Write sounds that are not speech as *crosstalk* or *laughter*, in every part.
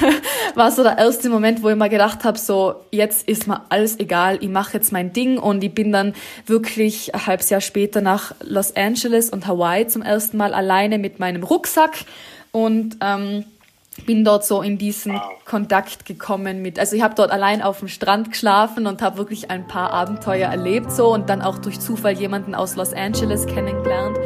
*laughs* war so der erste Moment, wo ich mir gedacht habe, so jetzt ist mir alles egal, ich mache jetzt mein Ding und ich bin dann wirklich ein halbes Jahr später nach Los Angeles und Hawaii zum ersten Mal alleine mit meinem Rucksack und ähm, bin dort so in diesen wow. Kontakt gekommen mit, also ich habe dort allein auf dem Strand geschlafen und habe wirklich ein paar Abenteuer erlebt so und dann auch durch Zufall jemanden aus Los Angeles kennengelernt.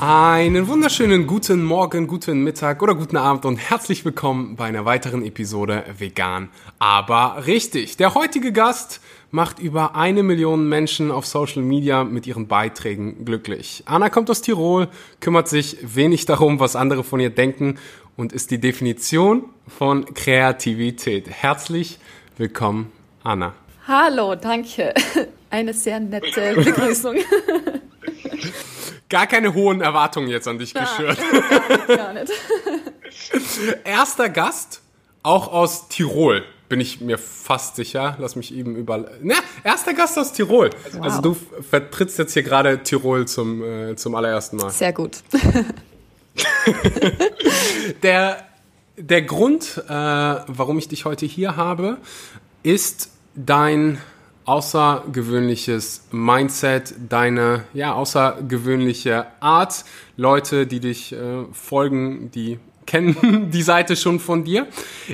Einen wunderschönen guten Morgen, guten Mittag oder guten Abend und herzlich willkommen bei einer weiteren Episode Vegan, aber richtig. Der heutige Gast macht über eine Million Menschen auf Social Media mit ihren Beiträgen glücklich. Anna kommt aus Tirol, kümmert sich wenig darum, was andere von ihr denken und ist die Definition von Kreativität. Herzlich willkommen, Anna. Hallo, danke. Eine sehr nette *laughs* Begrüßung. *laughs* Gar keine hohen Erwartungen jetzt an dich ja, geschürt. *laughs* Gar nicht, gar *laughs* nicht. Erster Gast, auch aus Tirol, bin ich mir fast sicher. Lass mich eben über. Na, erster Gast aus Tirol. Wow. Also du vertrittst jetzt hier gerade Tirol zum, äh, zum allerersten Mal. Sehr gut. *laughs* der, der Grund, äh, warum ich dich heute hier habe, ist dein außergewöhnliches Mindset, deine ja außergewöhnliche Art, Leute, die dich äh, folgen, die *laughs* kennen die Seite schon von dir.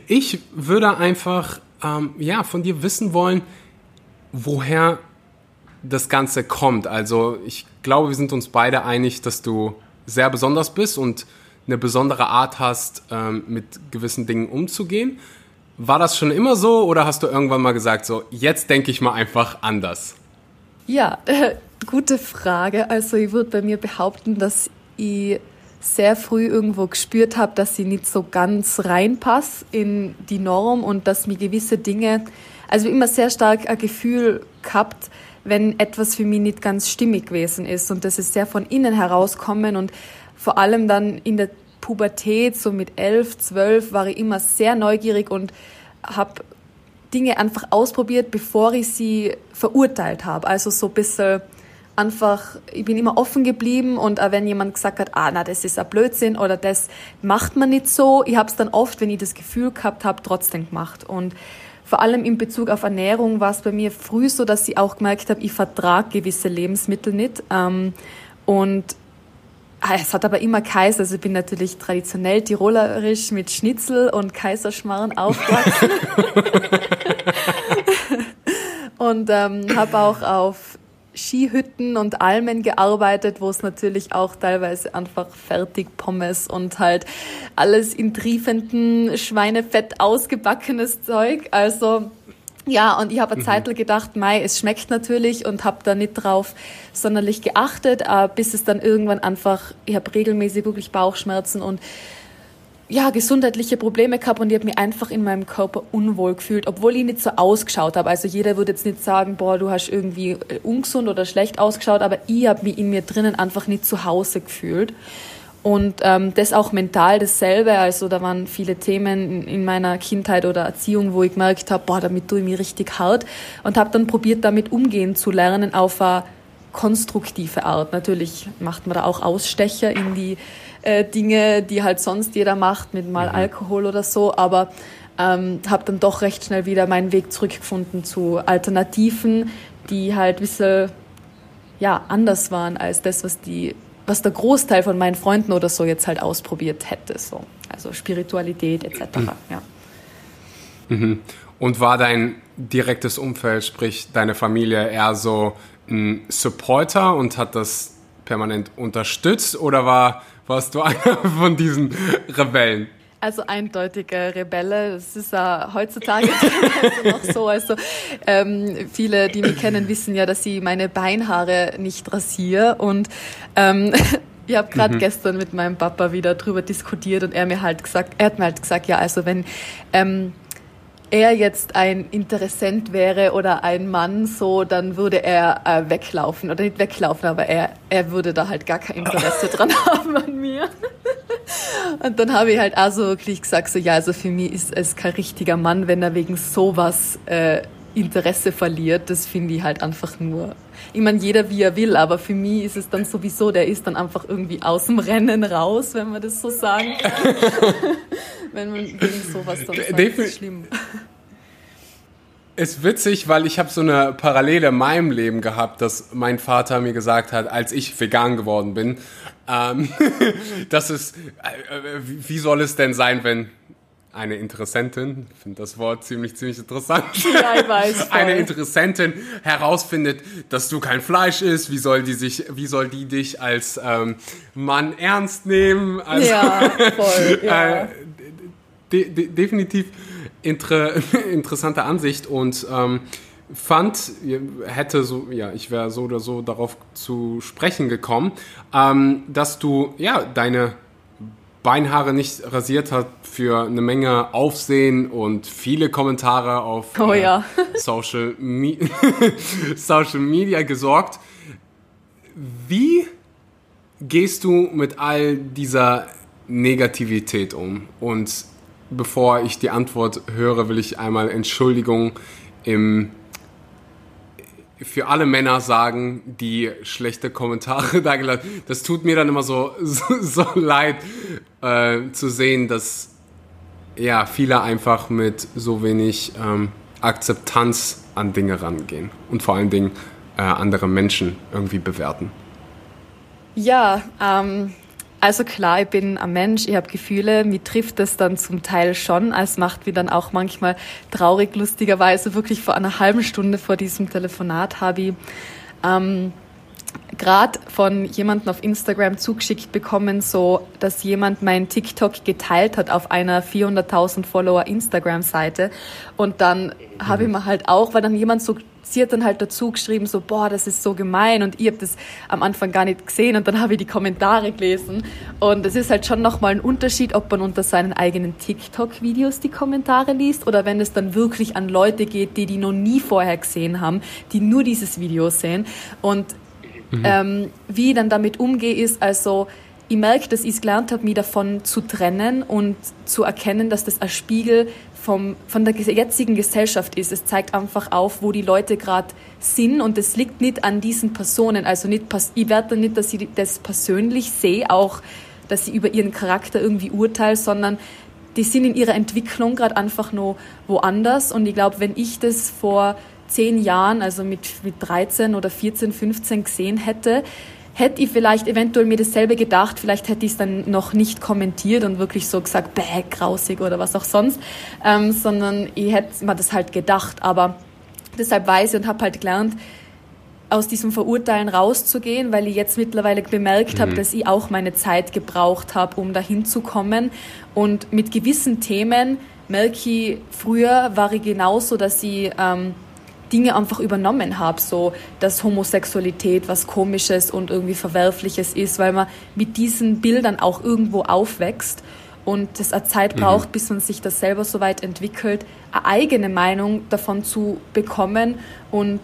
Ich würde einfach ähm, ja von dir wissen wollen, woher das Ganze kommt. Also ich glaube, wir sind uns beide einig, dass du sehr besonders bist und eine besondere Art hast, ähm, mit gewissen Dingen umzugehen. War das schon immer so oder hast du irgendwann mal gesagt, so jetzt denke ich mal einfach anders? Ja, äh, gute Frage. Also ich würde bei mir behaupten, dass ich sehr früh irgendwo gespürt habe, dass ich nicht so ganz reinpasse in die Norm und dass mir gewisse Dinge, also immer sehr stark ein Gefühl gehabt, wenn etwas für mich nicht ganz stimmig gewesen ist und das ist sehr von innen herauskommen und vor allem dann in der Pubertät, so mit elf, zwölf, war ich immer sehr neugierig und habe Dinge einfach ausprobiert, bevor ich sie verurteilt habe. Also so ein bisschen einfach, ich bin immer offen geblieben und auch wenn jemand gesagt hat, ah, na, das ist ein Blödsinn oder das macht man nicht so, ich habe es dann oft, wenn ich das Gefühl gehabt habe, trotzdem gemacht. Und vor allem in Bezug auf Ernährung war es bei mir früh so, dass ich auch gemerkt habe, ich vertrage gewisse Lebensmittel nicht. Ähm, und es hat aber immer Kaiser. Also ich bin natürlich traditionell tirolerisch mit Schnitzel und Kaiserschmarrn aufgewachsen. *laughs* und ähm, habe auch auf Skihütten und Almen gearbeitet, wo es natürlich auch teilweise einfach Fertigpommes und halt alles in triefenden Schweinefett ausgebackenes Zeug. Also ja, und ich habe eine mhm. Zeit gedacht, Mai, es schmeckt natürlich und habe da nicht drauf sonderlich geachtet, äh, bis es dann irgendwann einfach, ich habe regelmäßig wirklich Bauchschmerzen und ja, gesundheitliche Probleme gehabt und ich habe mich einfach in meinem Körper unwohl gefühlt, obwohl ich nicht so ausgeschaut habe. Also jeder würde jetzt nicht sagen, boah, du hast irgendwie äh, ungesund oder schlecht ausgeschaut, aber ich habe mich in mir drinnen einfach nicht zu Hause gefühlt. Und ähm, das auch mental dasselbe. Also da waren viele Themen in, in meiner Kindheit oder Erziehung, wo ich gemerkt habe, boah, damit tue ich mich richtig hart. Und habe dann probiert, damit umgehen zu lernen auf eine konstruktive Art. Natürlich macht man da auch Ausstecher in die äh, Dinge, die halt sonst jeder macht, mit mal mhm. Alkohol oder so. Aber ähm, habe dann doch recht schnell wieder meinen Weg zurückgefunden zu Alternativen, die halt ein bisschen ja, anders waren als das, was die was der Großteil von meinen Freunden oder so jetzt halt ausprobiert hätte. So. Also Spiritualität etc. Mhm. Ja. Mhm. Und war dein direktes Umfeld, sprich deine Familie, eher so ein Supporter und hat das permanent unterstützt oder war, warst du *laughs* einer von diesen Rebellen? Also eindeutige Rebelle. Das ist ja heutzutage *laughs* noch so. Also ähm, viele, die mich kennen, wissen ja, dass ich meine Beinhaare nicht rasiere. Und ähm, *laughs* ich habe gerade mhm. gestern mit meinem Papa wieder drüber diskutiert und er mir halt gesagt, er hat mir halt gesagt, ja, also wenn ähm, er jetzt ein Interessent wäre oder ein Mann, so, dann würde er äh, weglaufen. Oder nicht weglaufen, aber er, er würde da halt gar kein Interesse dran *laughs* haben an mir. Und dann habe ich halt auch so wirklich gesagt, so ja, also für mich ist es kein richtiger Mann, wenn er wegen sowas äh, Interesse verliert. Das finde ich halt einfach nur. Ich meine, jeder wie er will, aber für mich ist es dann sowieso, der ist dann einfach irgendwie aus dem Rennen raus, wenn man das so sagen kann. *laughs* wenn man wegen sowas dann sagt, ist schlimm. Ist witzig, weil ich habe so eine Parallele in meinem Leben gehabt, dass mein Vater mir gesagt hat, als ich vegan geworden bin, ähm, *laughs* dass es, äh, wie soll es denn sein, wenn eine Interessentin, ich finde das Wort ziemlich, ziemlich interessant. *laughs* Ja, ich weiß. *laughs* Voll. Eine Interessentin herausfindet, dass du kein Fleisch isst, wie soll die sich, wie soll die dich als ähm, Mann ernst nehmen? Also, ja, voll. *laughs* Ja. Äh, de de definitiv inter interessante Ansicht und ähm, fand, hätte so, ja, ich wäre so oder so darauf zu sprechen gekommen, ähm, dass du, ja, deine Beinhaare nicht rasiert hat für eine Menge Aufsehen und viele Kommentare auf oh, äh, ja. *laughs* *laughs* Social, Me *laughs* Social Media gesorgt. Wie gehst du mit all dieser Negativität um? Und bevor ich die Antwort höre, will ich einmal Entschuldigung im, für alle Männer sagen, die schlechte Kommentare *laughs* da gelassen Das tut mir dann immer so, so, so leid äh, zu sehen, dass ja, viele einfach mit so wenig ähm, Akzeptanz an Dinge rangehen und vor allen Dingen äh, andere Menschen irgendwie bewerten. Ja, ähm, also klar, ich bin ein Mensch, ich habe Gefühle, mir trifft das dann zum Teil schon. Es macht mich dann auch manchmal traurig, lustigerweise. Wirklich vor einer halben Stunde vor diesem Telefonat habe ich ähm, gerade von jemandem auf Instagram zugeschickt bekommen, so dass jemand mein TikTok geteilt hat auf einer 400.000 Follower Instagram-Seite. Und dann mhm. habe ich mir halt auch, weil dann jemand so sie hat dann halt dazu geschrieben, so, boah, das ist so gemein und ich habe das am Anfang gar nicht gesehen und dann habe ich die Kommentare gelesen und es ist halt schon nochmal ein Unterschied, ob man unter seinen eigenen TikTok-Videos die Kommentare liest oder wenn es dann wirklich an Leute geht, die die noch nie vorher gesehen haben, die nur dieses Video sehen und mhm. ähm, wie ich dann damit umgehe, ist also, ich merke, dass ich es gelernt habe, mich davon zu trennen und zu erkennen, dass das ein Spiegel vom, von der jetzigen Gesellschaft ist. Es zeigt einfach auf, wo die Leute gerade sind und es liegt nicht an diesen Personen. Also nicht, ich werde nicht, dass ich das persönlich sehe, auch, dass sie über ihren Charakter irgendwie urteile, sondern die sind in ihrer Entwicklung gerade einfach nur woanders. Und ich glaube, wenn ich das vor zehn Jahren, also mit, mit 13 oder 14, 15 gesehen hätte, hätte ich vielleicht eventuell mir dasselbe gedacht, vielleicht hätte ich es dann noch nicht kommentiert und wirklich so gesagt, bäh, grausig oder was auch sonst, ähm, sondern ich hätte mir das halt gedacht. Aber deshalb weiß ich und habe halt gelernt, aus diesem Verurteilen rauszugehen, weil ich jetzt mittlerweile bemerkt mhm. habe, dass ich auch meine Zeit gebraucht habe, um dahin zu kommen. Und mit gewissen Themen merke ich, früher war ich genauso, dass ich ähm, Dinge einfach übernommen habe, so dass Homosexualität was Komisches und irgendwie Verwerfliches ist, weil man mit diesen Bildern auch irgendwo aufwächst und es eine Zeit mhm. braucht, mhm. bis man sich das selber so weit entwickelt, eine eigene Meinung davon zu bekommen und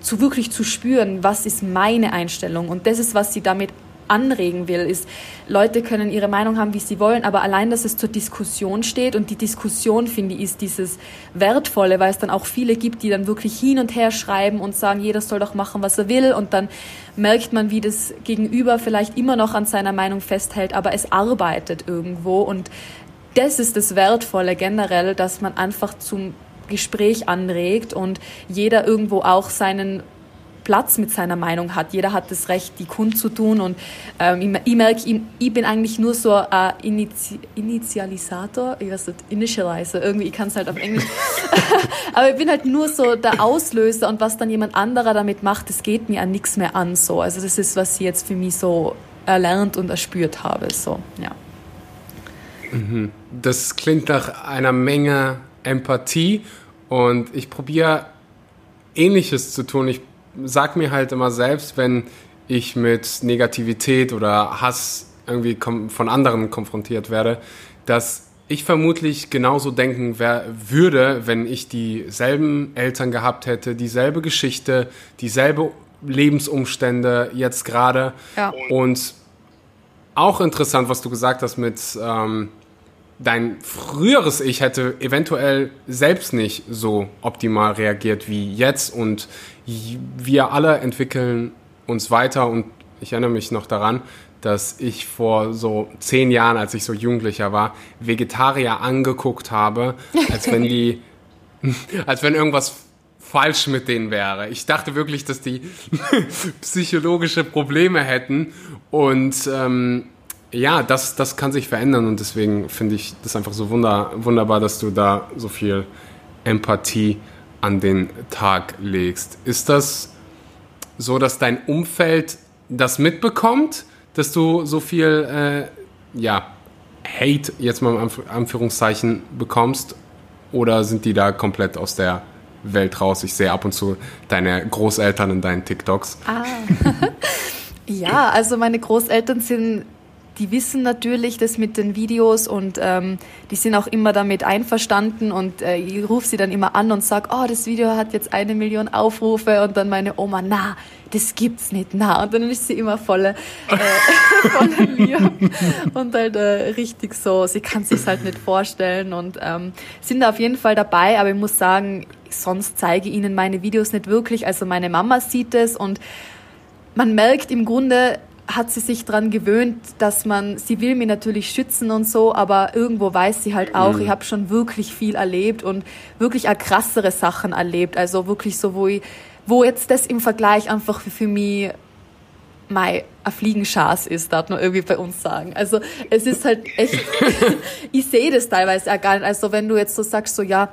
zu wirklich zu spüren, was ist meine Einstellung und das ist, was sie damit anregen will, ist, Leute können ihre Meinung haben, wie sie wollen, aber allein, dass es zur Diskussion steht und die Diskussion, finde ich, ist dieses Wertvolle, weil es dann auch viele gibt, die dann wirklich hin und her schreiben und sagen, jeder soll doch machen, was er will und dann merkt man, wie das Gegenüber vielleicht immer noch an seiner Meinung festhält, aber es arbeitet irgendwo und das ist das Wertvolle generell, dass man einfach zum Gespräch anregt und jeder irgendwo auch seinen Platz mit seiner Meinung hat. Jeder hat das Recht, die kundzutun. Und ähm, ich, ich merke, ich, ich, bin eigentlich nur so ein Initi Initialisator, ich weiß nicht, Initializer, irgendwie, ich kann es halt auf Englisch. *laughs* Aber ich bin halt nur so der Auslöser und was dann jemand anderer damit macht, das geht mir an nichts mehr an. So. Also das ist, was ich jetzt für mich so erlernt und erspürt habe. So, ja. Mhm. Das klingt nach einer Menge Empathie und ich probiere Ähnliches zu tun. Ich sag mir halt immer selbst, wenn ich mit Negativität oder Hass irgendwie von anderen konfrontiert werde, dass ich vermutlich genauso denken wär, würde, wenn ich dieselben Eltern gehabt hätte, dieselbe Geschichte, dieselbe Lebensumstände jetzt gerade ja. und auch interessant, was du gesagt hast mit ähm, dein früheres Ich hätte eventuell selbst nicht so optimal reagiert wie jetzt und wir alle entwickeln uns weiter und ich erinnere mich noch daran, dass ich vor so zehn Jahren, als ich so Jugendlicher war, Vegetarier angeguckt habe, als wenn die, *laughs* als wenn irgendwas falsch mit denen wäre. Ich dachte wirklich, dass die *laughs* psychologische Probleme hätten und ähm, ja, das, das kann sich verändern und deswegen finde ich das einfach so wunder, wunderbar, dass du da so viel Empathie an den Tag legst. Ist das so, dass dein Umfeld das mitbekommt, dass du so viel, äh, ja, Hate jetzt mal in Anführungszeichen bekommst? Oder sind die da komplett aus der Welt raus? Ich sehe ab und zu deine Großeltern in deinen TikToks. Ah. *laughs* ja, also meine Großeltern sind die wissen natürlich das mit den Videos und ähm, die sind auch immer damit einverstanden und äh, ich rufe sie dann immer an und sage, oh, das Video hat jetzt eine Million Aufrufe. Und dann meine Oma, na, das gibt's nicht, na. Und dann ist sie immer voller, äh, *laughs* voller Liebe und halt äh, richtig so, sie kann sich halt nicht vorstellen und ähm, sind da auf jeden Fall dabei, aber ich muss sagen, sonst zeige ich ihnen meine Videos nicht wirklich, also meine Mama sieht es und man merkt im Grunde, hat sie sich daran gewöhnt, dass man, sie will mich natürlich schützen und so, aber irgendwo weiß sie halt auch, mhm. ich habe schon wirklich viel erlebt und wirklich auch krassere Sachen erlebt. Also wirklich so, wo ich, wo jetzt das im Vergleich einfach für, für mich mein ein Fliegenschas ist, darf man irgendwie bei uns sagen. Also es ist halt echt, *laughs* ich sehe das teilweise auch gar nicht. Also wenn du jetzt so sagst, so ja,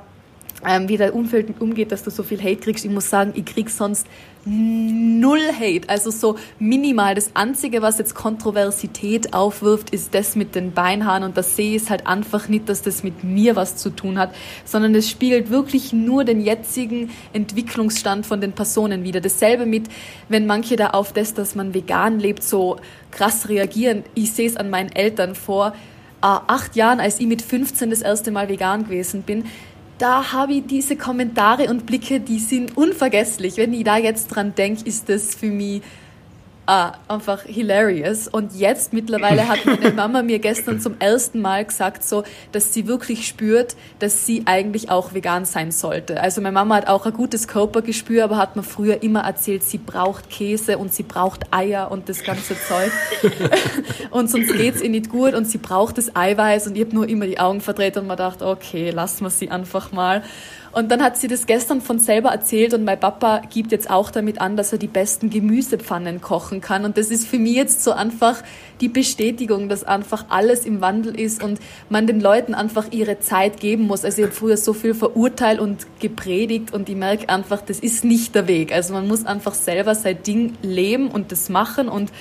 ähm, wie der Umfeld umgeht, dass du so viel Hate kriegst. Ich muss sagen, ich krieg sonst null Hate, also so minimal. Das Einzige, was jetzt Kontroversität aufwirft, ist das mit den Beinhaaren und das sehe ich halt einfach nicht, dass das mit mir was zu tun hat, sondern es spiegelt wirklich nur den jetzigen Entwicklungsstand von den Personen wieder. Dasselbe mit, wenn manche da auf das, dass man vegan lebt, so krass reagieren. Ich sehe es an meinen Eltern vor äh, acht Jahren, als ich mit 15 das erste Mal vegan gewesen bin, da habe ich diese Kommentare und Blicke, die sind unvergesslich. Wenn ich da jetzt dran denke, ist das für mich ah, einfach hilarious. Und jetzt mittlerweile hat meine *laughs* Mama mir gestern zum ersten Mal gesagt, so, dass sie wirklich spürt, dass sie eigentlich auch vegan sein sollte. Also meine Mama hat auch ein gutes Körpergespür, aber hat mir früher immer erzählt, sie braucht Käse und sie braucht Eier und das ganze Zeug. *laughs* und sonst geht's ihr nicht gut und sie braucht das Eiweiß und ich habe nur immer die Augen verdreht und mir gedacht, okay, lassen wir sie einfach mal. Und dann hat sie das gestern von selber erzählt und mein Papa gibt jetzt auch damit an, dass er die besten Gemüsepfannen kochen kann. Und das ist für mich jetzt so einfach die Bestätigung, dass einfach alles im Wandel ist und man den Leuten einfach ihre Zeit geben muss. Also ich habe früher so viel verurteilt und gepredigt und ich merke einfach, das ist nicht der Weg. Also man muss einfach selber sein Ding leben und das machen und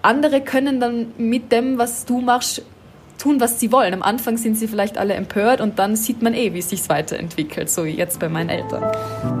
andere können dann mit dem, was du machst, tun, was sie wollen. Am Anfang sind sie vielleicht alle empört und dann sieht man eh, wie es sich weiterentwickelt, so wie jetzt bei meinen Eltern.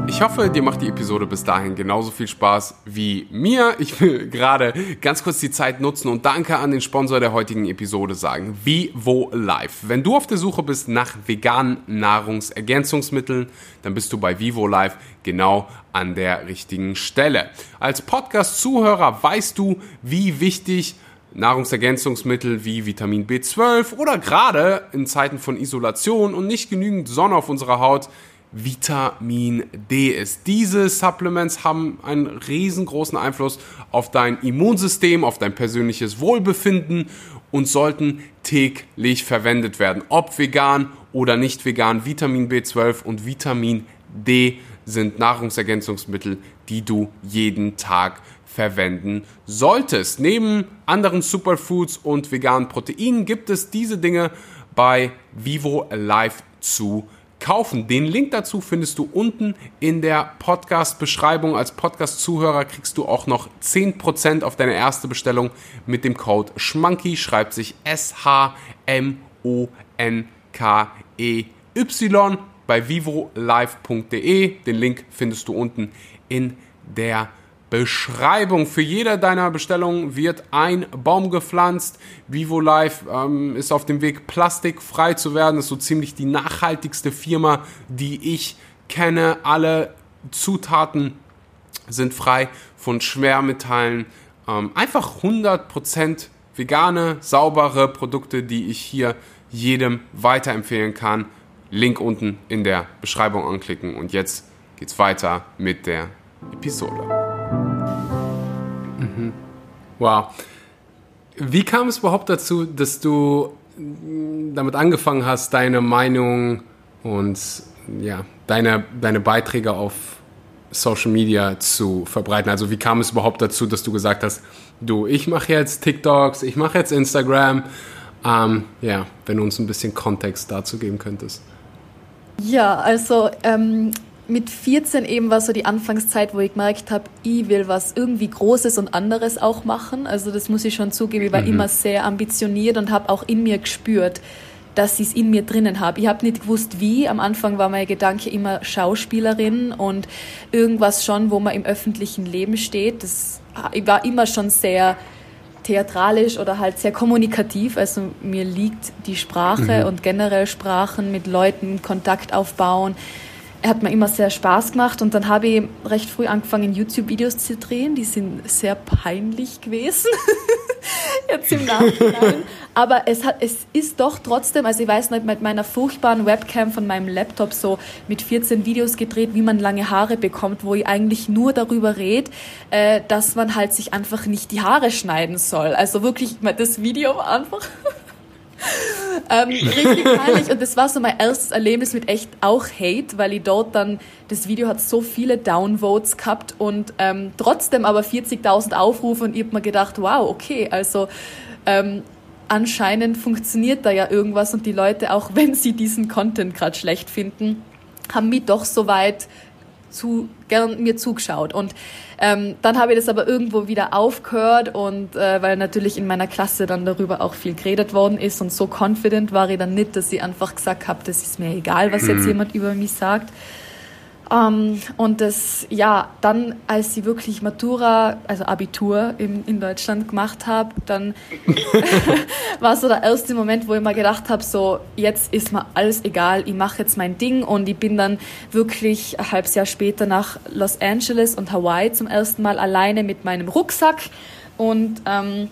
Ich hoffe, dir macht die Episode bis dahin genauso viel Spaß wie mir. Ich will gerade ganz kurz die Zeit nutzen und Danke an den Sponsor der heutigen Episode sagen, Vivo Life. Wenn du auf der Suche bist nach veganen Nahrungsergänzungsmitteln, dann bist du bei Vivo Life genau an der richtigen Stelle. Als Podcast-Zuhörer weißt du, wie wichtig Nahrungsergänzungsmittel wie Vitamin B12 oder gerade in Zeiten von Isolation und nicht genügend Sonne auf unserer Haut Vitamin D ist. Diese Supplements haben einen riesengroßen Einfluss auf dein Immunsystem, auf dein persönliches Wohlbefinden und sollten täglich verwendet werden. Ob vegan oder nicht vegan, Vitamin B12 und Vitamin D sind Nahrungsergänzungsmittel, die du jeden Tag verwenden solltest. Neben anderen Superfoods und veganen Proteinen gibt es diese Dinge bei Vivo Life zu kaufen. Den Link dazu findest du unten in der Podcast-Beschreibung. Als Podcast-Zuhörer kriegst du auch noch 10% auf deine erste Bestellung mit dem Code SCHMANKY. Schreibt sich S-H-M-O-N-K-E-Y bei vivolive.de. Den Link findest du unten in der Beschreibung. Für jede deiner Bestellungen wird ein Baum gepflanzt. Vivo Life ähm, ist auf dem Weg, plastikfrei zu werden. Das ist so ziemlich die nachhaltigste Firma, die ich kenne. Alle Zutaten sind frei von Schwermetallen. Ähm, einfach 100% vegane, saubere Produkte, die ich hier jedem weiterempfehlen kann. Link unten in der Beschreibung anklicken. Und jetzt geht's weiter mit der Episode. Mhm. Wow. Wie kam es überhaupt dazu, dass du damit angefangen hast, deine Meinung und ja, deine, deine Beiträge auf Social Media zu verbreiten? Also wie kam es überhaupt dazu, dass du gesagt hast, du, ich mache jetzt TikToks, ich mache jetzt Instagram. Ähm, ja, wenn du uns ein bisschen Kontext dazu geben könntest. Ja, also ähm, mit 14 eben war so die Anfangszeit, wo ich gemerkt habe, ich will was irgendwie Großes und anderes auch machen. Also das muss ich schon zugeben, ich war mhm. immer sehr ambitioniert und habe auch in mir gespürt, dass ich es in mir drinnen habe. Ich habe nicht gewusst, wie. Am Anfang war mein Gedanke immer Schauspielerin und irgendwas schon, wo man im öffentlichen Leben steht. Das, ich war immer schon sehr theatralisch oder halt sehr kommunikativ. Also mir liegt die Sprache mhm. und generell Sprachen mit Leuten, Kontakt aufbauen hat mir immer sehr Spaß gemacht und dann habe ich recht früh angefangen, YouTube-Videos zu drehen. Die sind sehr peinlich gewesen, *laughs* jetzt im Nachhinein. Aber es, hat, es ist doch trotzdem, also ich weiß nicht, mit meiner furchtbaren Webcam von meinem Laptop so mit 14 Videos gedreht, wie man lange Haare bekommt, wo ich eigentlich nur darüber rede, äh, dass man halt sich einfach nicht die Haare schneiden soll. Also wirklich, das Video war einfach... *laughs* ähm, richtig peinlich. Und das war so mein erstes Erlebnis mit echt auch Hate, weil ich dort dann, das Video hat so viele Downvotes gehabt und ähm, trotzdem aber 40.000 Aufrufe und ich hab mir gedacht, wow, okay, also ähm, anscheinend funktioniert da ja irgendwas und die Leute, auch *laughs* wenn sie diesen Content gerade schlecht finden, haben mich doch so weit zu, gern mir zugeschaut. Und ähm, dann habe ich das aber irgendwo wieder aufgehört und äh, weil natürlich in meiner Klasse dann darüber auch viel geredet worden ist und so confident war ich dann nicht, dass ich einfach gesagt habe, das ist mir egal, was jetzt mhm. jemand über mich sagt. Ähm, und das, ja, dann, als ich wirklich Matura, also Abitur in, in Deutschland gemacht habe, dann *laughs* war so der erste Moment, wo ich mir gedacht habe, so, jetzt ist mir alles egal, ich mache jetzt mein Ding. Und ich bin dann wirklich ein halbes Jahr später nach Los Angeles und Hawaii zum ersten Mal alleine mit meinem Rucksack. Und ähm,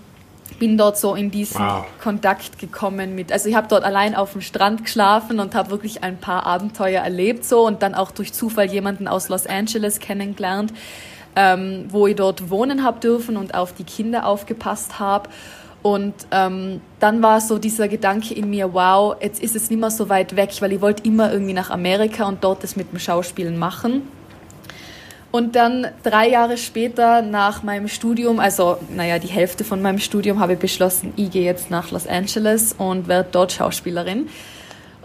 bin dort so in diesen wow. Kontakt gekommen mit, also ich habe dort allein auf dem Strand geschlafen und habe wirklich ein paar Abenteuer erlebt so und dann auch durch Zufall jemanden aus Los Angeles kennengelernt, ähm, wo ich dort wohnen habe dürfen und auf die Kinder aufgepasst habe. Und ähm, dann war so dieser Gedanke in mir, wow, jetzt ist es nicht mehr so weit weg, weil ich wollte immer irgendwie nach Amerika und dort das mit dem Schauspielen machen. Und dann drei Jahre später nach meinem Studium, also naja, die Hälfte von meinem Studium, habe ich beschlossen, ich gehe jetzt nach Los Angeles und werde dort Schauspielerin.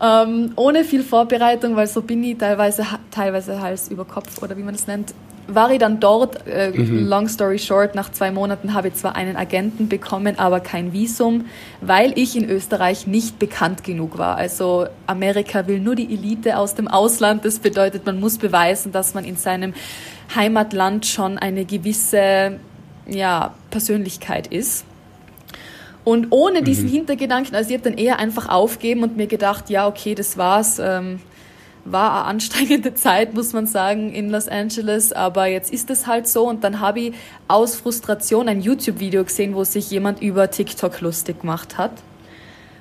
Ähm, ohne viel Vorbereitung, weil so bin ich teilweise, teilweise Hals über Kopf oder wie man das nennt, war ich dann dort. Äh, mhm. Long story short, nach zwei Monaten habe ich zwar einen Agenten bekommen, aber kein Visum, weil ich in Österreich nicht bekannt genug war. Also Amerika will nur die Elite aus dem Ausland. Das bedeutet, man muss beweisen, dass man in seinem Heimatland schon eine gewisse ja, Persönlichkeit ist. Und ohne diesen mhm. Hintergedanken, also ich habe dann eher einfach aufgeben und mir gedacht, ja, okay, das war's. Ähm, war eine anstrengende *laughs* Zeit, muss man sagen, in Los Angeles, aber jetzt ist es halt so. Und dann habe ich aus Frustration ein YouTube-Video gesehen, wo sich jemand über TikTok lustig gemacht hat.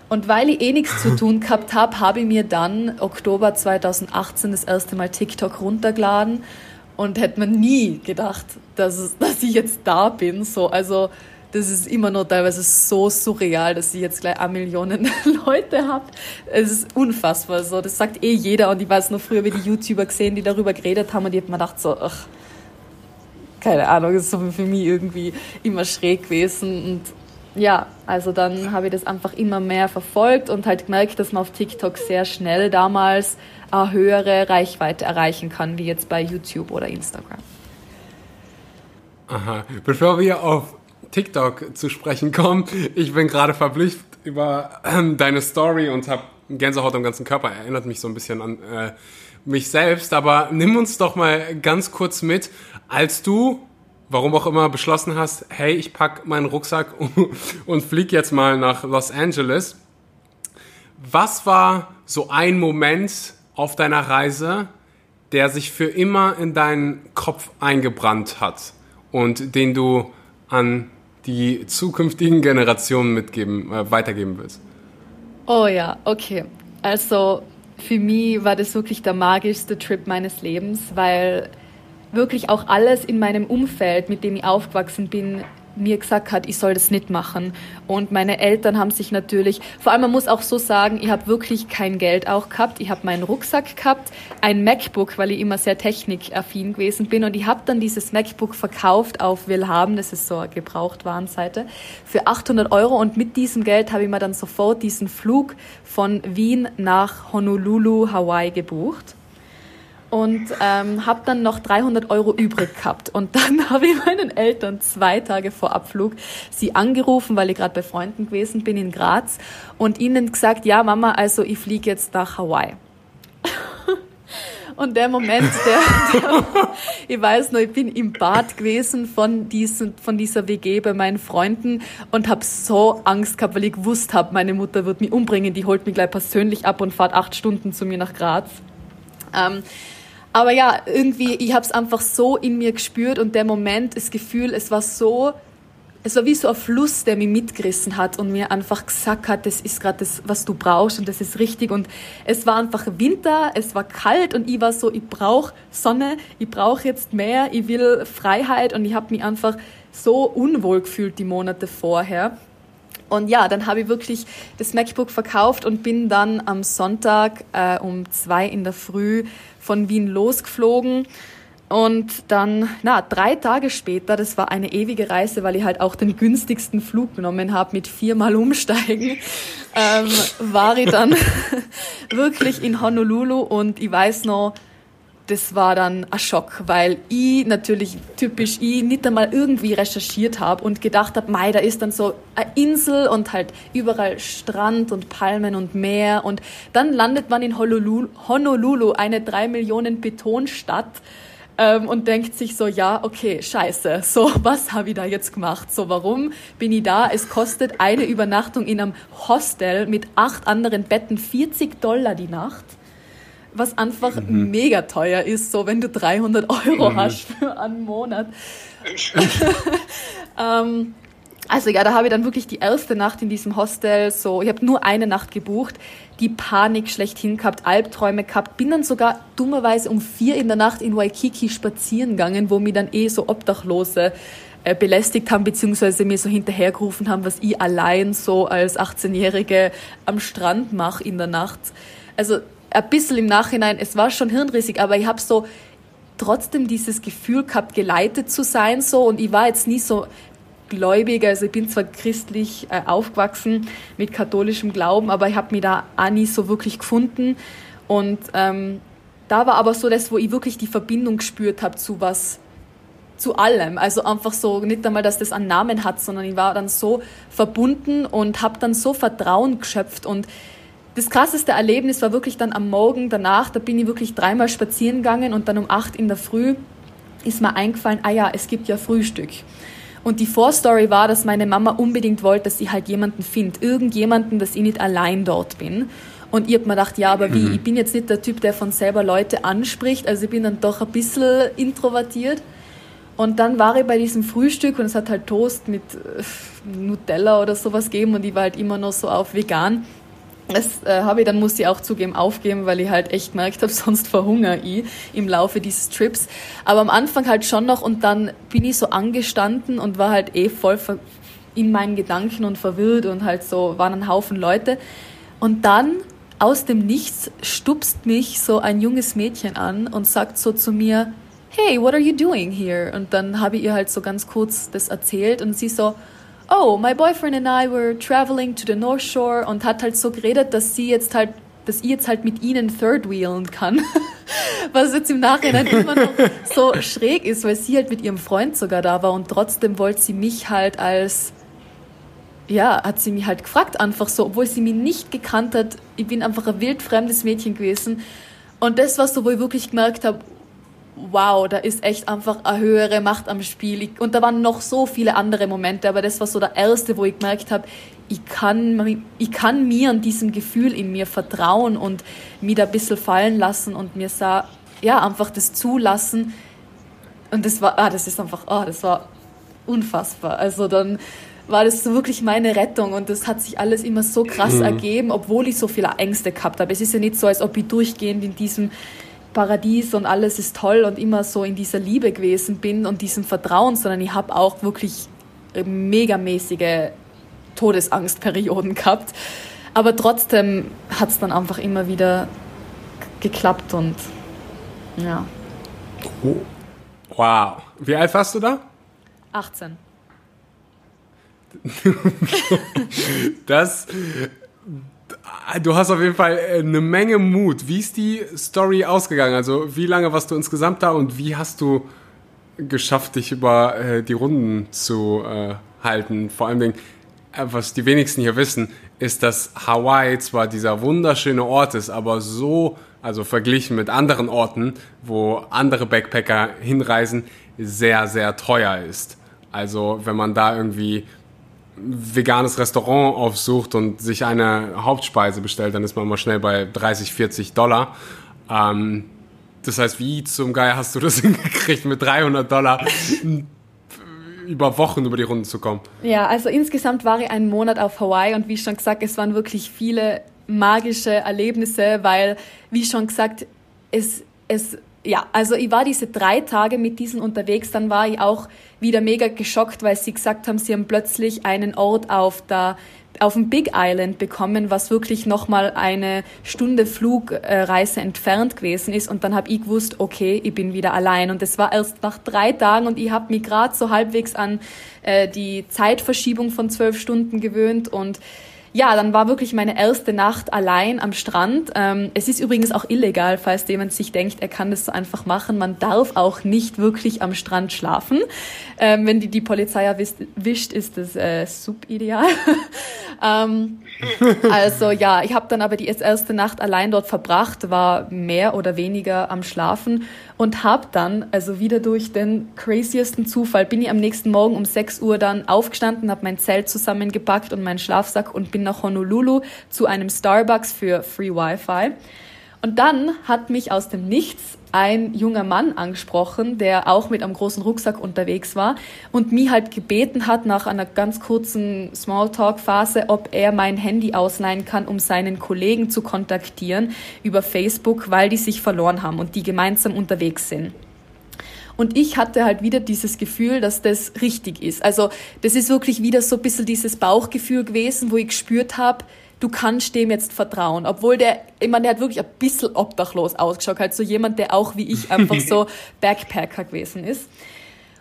Und weil ich eh nichts zu *laughs* tun gehabt habe, habe ich mir dann Oktober 2018 das erste Mal TikTok runtergeladen und hätte man nie gedacht, dass, dass ich jetzt da bin. So, also das ist immer noch teilweise so surreal, dass ich jetzt gleich eine Million *laughs* Leute habe. Es ist unfassbar. So, das sagt eh jeder und ich weiß noch früher, wie die YouTuber gesehen, die darüber geredet haben und ich habe mir gedacht so, ach, keine Ahnung, das ist so für mich irgendwie immer schräg gewesen und ja, also dann habe ich das einfach immer mehr verfolgt und halt gemerkt, dass man auf TikTok sehr schnell damals eine höhere Reichweite erreichen kann, wie jetzt bei YouTube oder Instagram. Aha. Bevor wir auf TikTok zu sprechen kommen, ich bin gerade verblüfft über äh, deine Story und habe Gänsehaut am ganzen Körper. Erinnert mich so ein bisschen an äh, mich selbst. Aber nimm uns doch mal ganz kurz mit, als du, warum auch immer, beschlossen hast, hey, ich pack meinen Rucksack *laughs* und flieg jetzt mal nach Los Angeles. Was war so ein Moment, auf deiner Reise, der sich für immer in deinen Kopf eingebrannt hat und den du an die zukünftigen Generationen mitgeben, äh, weitergeben willst? Oh ja, okay. Also für mich war das wirklich der magischste Trip meines Lebens, weil wirklich auch alles in meinem Umfeld, mit dem ich aufgewachsen bin, mir gesagt hat, ich soll das nicht machen. Und meine Eltern haben sich natürlich, vor allem man muss auch so sagen, ich habe wirklich kein Geld auch gehabt. Ich habe meinen Rucksack gehabt, ein MacBook, weil ich immer sehr technikaffin gewesen bin. Und ich habe dann dieses MacBook verkauft auf Willhaben, das ist so eine Gebrauchtwarenseite, für 800 Euro. Und mit diesem Geld habe ich mir dann sofort diesen Flug von Wien nach Honolulu, Hawaii gebucht und ähm, habe dann noch 300 Euro übrig gehabt. Und dann *laughs* habe ich meinen Eltern zwei Tage vor Abflug sie angerufen, weil ich gerade bei Freunden gewesen bin in Graz und ihnen gesagt, ja Mama, also ich fliege jetzt nach Hawaii. Und der Moment, der, der, ich weiß noch, ich bin im Bad gewesen von, diesen, von dieser WG bei meinen Freunden und habe so Angst gehabt, weil ich gewusst habe, meine Mutter wird mich umbringen, die holt mich gleich persönlich ab und fahrt acht Stunden zu mir nach Graz. Ähm, aber ja, irgendwie, ich habe es einfach so in mir gespürt und der Moment, das Gefühl, es war so, es war wie so ein Fluss, der mich mitgerissen hat und mir einfach gesagt hat, das ist gerade das, was du brauchst und das ist richtig. Und es war einfach Winter, es war kalt und ich war so, ich brauche Sonne, ich brauche jetzt mehr, ich will Freiheit und ich habe mich einfach so unwohl gefühlt die Monate vorher. Und ja, dann habe ich wirklich das MacBook verkauft und bin dann am Sonntag äh, um zwei in der Früh von Wien losgeflogen. Und dann, na, drei Tage später, das war eine ewige Reise, weil ich halt auch den günstigsten Flug genommen habe mit viermal Umsteigen, *laughs* ähm, war ich dann *laughs* wirklich in Honolulu und ich weiß noch, das war dann ein Schock, weil ich natürlich typisch ich nicht einmal irgendwie recherchiert habe und gedacht habe, mei, da ist dann so eine Insel und halt überall Strand und Palmen und Meer und dann landet man in Honolulu, Honolulu eine drei Millionen Betonstadt ähm, und denkt sich so, ja, okay, scheiße, *laughs* so, was habe ich da jetzt gemacht? So, warum bin ich da? Es kostet eine Übernachtung in einem Hostel mit acht anderen Betten 40 Dollar die Nacht was einfach mhm. mega teuer ist, so wenn du 300 Euro mhm. hast für einen Monat. *laughs* ähm, also ja, da habe ich dann wirklich die erste Nacht in diesem Hostel so, ich habe nur eine Nacht gebucht, die Panik schlechthin gehabt, Albträume gehabt, bin dann sogar dummerweise um vier in der Nacht in Waikiki spazieren gegangen, wo mir dann eh so Obdachlose äh, belästigt haben, beziehungsweise mir so hinterhergerufen haben, was ich allein so als 18-Jährige am Strand mache in der Nacht. Also ein bisschen im Nachhinein, es war schon hirnrissig, aber ich habe so trotzdem dieses Gefühl gehabt, geleitet zu sein so. Und ich war jetzt nie so gläubig, also ich bin zwar christlich äh, aufgewachsen mit katholischem Glauben, aber ich habe mich da auch nie so wirklich gefunden. Und ähm, da war aber so das, wo ich wirklich die Verbindung gespürt habe zu was, zu allem. Also einfach so, nicht einmal, dass das einen Namen hat, sondern ich war dann so verbunden und habe dann so Vertrauen geschöpft. Und das krasseste Erlebnis war wirklich dann am Morgen danach, da bin ich wirklich dreimal spazieren gegangen und dann um acht in der Früh ist mir eingefallen, ah ja, es gibt ja Frühstück. Und die Vorstory war, dass meine Mama unbedingt wollte, dass ich halt jemanden finde, irgendjemanden, dass ich nicht allein dort bin. Und ich hab mir gedacht, ja, aber wie, mhm. ich bin jetzt nicht der Typ, der von selber Leute anspricht, also ich bin dann doch ein bisschen introvertiert. Und dann war ich bei diesem Frühstück und es hat halt Toast mit äh, Nutella oder sowas gegeben und ich war halt immer noch so auf vegan. Das äh, habe ich dann, muss ich auch zugeben, aufgeben, weil ich halt echt gemerkt habe, *laughs* sonst verhungere ich im Laufe dieses Trips. Aber am Anfang halt schon noch und dann bin ich so angestanden und war halt eh voll in meinen Gedanken und verwirrt und halt so, waren ein Haufen Leute. Und dann aus dem Nichts stupst mich so ein junges Mädchen an und sagt so zu mir, hey, what are you doing here? Und dann habe ich ihr halt so ganz kurz das erzählt und sie so, oh, my boyfriend and I were traveling to the North Shore und hat halt so geredet, dass sie jetzt halt, dass ich jetzt halt mit ihnen third wheelen kann. *laughs* Was jetzt im Nachhinein immer noch so *laughs* schräg ist, weil sie halt mit ihrem Freund sogar da war und trotzdem wollte sie mich halt als ja, hat sie mich halt gefragt, einfach so, obwohl sie mich nicht gekannt hat. Ich bin einfach ein wildfremdes Mädchen gewesen. Und das war so, wo ich wirklich gemerkt habe, wow, da ist echt einfach eine höhere Macht am Spiel. und da waren noch so viele andere Momente, aber das war so der erste, wo ich gemerkt habe, ich kann, ich kann mir und diesem Gefühl in mir vertrauen und mich da ein bisschen fallen lassen und mir sah, ja, einfach das zulassen. Und das war, ah, das ist einfach, ah, das war unfassbar. Also dann war das so wirklich meine Rettung und das hat sich alles immer so krass mhm. ergeben, obwohl ich so viele Ängste gehabt habe. Es ist ja nicht so, als ob ich durchgehend in diesem Paradies und alles ist toll und immer so in dieser Liebe gewesen bin und diesem Vertrauen, sondern ich habe auch wirklich megamäßige Todesangstperioden *laughs* gehabt. Aber trotzdem hat es dann einfach immer wieder geklappt und ja. Wow. Wie alt warst du da? 18. *laughs* das. Du hast auf jeden Fall eine Menge Mut. Wie ist die Story ausgegangen? Also, wie lange warst du insgesamt da und wie hast du geschafft, dich über äh, die Runden zu äh, halten? Vor Dingen, äh, was die wenigsten hier wissen, ist, dass Hawaii zwar dieser wunderschöne Ort ist, aber so, also verglichen mit anderen Orten, wo andere Backpacker hinreisen, sehr, sehr teuer ist. Also wenn man da irgendwie veganes Restaurant aufsucht und sich eine Hauptspeise bestellt, dann ist man mal schnell bei 30, 40 Dollar. Ähm, das heißt, wie zum Geier hast du das *laughs* hingekriegt, mit 300 Dollar über Wochen über die Runden zu kommen? Ja, also insgesamt war ich einen Monat auf Hawaii und wie schon gesagt, es waren wirklich viele magische Erlebnisse, weil, wie schon gesagt, es, es ja, also ich war diese drei Tage mit diesen unterwegs, dann war ich auch wieder mega geschockt, weil sie gesagt haben, sie haben plötzlich einen Ort auf der auf dem Big Island bekommen, was wirklich nochmal eine Stunde Flugreise entfernt gewesen ist. Und dann habe ich gewusst, okay, ich bin wieder allein. Und es war erst nach drei Tagen und ich habe mich gerade so halbwegs an äh, die Zeitverschiebung von zwölf Stunden gewöhnt und ja, dann war wirklich meine erste Nacht allein am Strand. Ähm, es ist übrigens auch illegal, falls jemand sich denkt, er kann das so einfach machen. Man darf auch nicht wirklich am Strand schlafen. Ähm, wenn die, die Polizei erwischt, ist das äh, subideal. *laughs* ähm, also ja, ich habe dann aber die erste Nacht allein dort verbracht, war mehr oder weniger am Schlafen und habe dann, also wieder durch den craziesten Zufall, bin ich am nächsten Morgen um 6 Uhr dann aufgestanden, habe mein Zelt zusammengepackt und meinen Schlafsack und bin nach Honolulu zu einem Starbucks für Free Wi-Fi. Und dann hat mich aus dem Nichts ein junger Mann angesprochen, der auch mit einem großen Rucksack unterwegs war und mich halt gebeten hat nach einer ganz kurzen Smalltalk-Phase, ob er mein Handy ausleihen kann, um seinen Kollegen zu kontaktieren über Facebook, weil die sich verloren haben und die gemeinsam unterwegs sind. Und ich hatte halt wieder dieses Gefühl, dass das richtig ist. Also das ist wirklich wieder so ein bisschen dieses Bauchgefühl gewesen, wo ich gespürt habe, du kannst dem jetzt vertrauen. Obwohl der, ich meine, der hat wirklich ein bisschen obdachlos ausgeschaut, halt so jemand, der auch wie ich einfach so *laughs* Backpacker gewesen ist.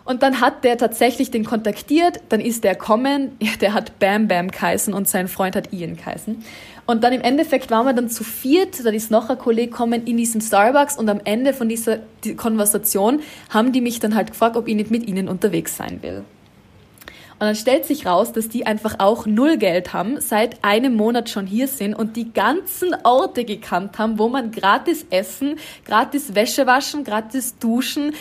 Und dann hat der tatsächlich den kontaktiert, dann ist der kommen, *laughs* der hat Bam Bam geheißen und sein Freund hat Ian geheißen. Und dann im Endeffekt waren wir dann zu viert, dann ist noch ein Kollege kommen in diesen Starbucks und am Ende von dieser Konversation haben die mich dann halt gefragt, ob ich nicht mit ihnen unterwegs sein will. Und dann stellt sich raus, dass die einfach auch null Geld haben, seit einem Monat schon hier sind und die ganzen Orte gekannt haben, wo man gratis essen, gratis Wäsche waschen, gratis duschen,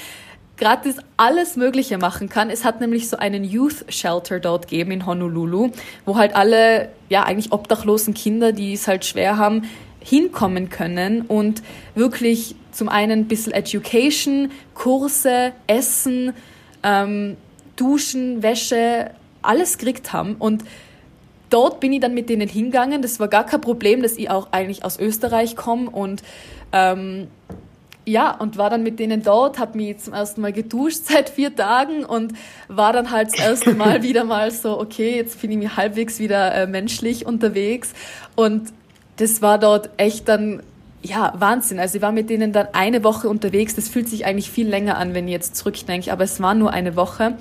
gratis alles Mögliche machen kann. Es hat nämlich so einen Youth Shelter dort gegeben in Honolulu, wo halt alle, ja, eigentlich obdachlosen Kinder, die es halt schwer haben, hinkommen können und wirklich zum einen ein bisschen Education, Kurse, Essen, ähm, Duschen, Wäsche, alles gekriegt haben. Und dort bin ich dann mit denen hingegangen. Das war gar kein Problem, dass ich auch eigentlich aus Österreich komme und ähm, ja, und war dann mit denen dort, habe mich zum ersten Mal geduscht *laughs* seit vier Tagen und war dann halt das erste Mal *laughs* wieder mal so, okay, jetzt bin ich mir halbwegs wieder äh, menschlich unterwegs. Und das war dort echt dann ja, Wahnsinn. Also ich war mit denen dann eine Woche unterwegs. Das fühlt sich eigentlich viel länger an, wenn ich jetzt zurückdenke, aber es war nur eine Woche.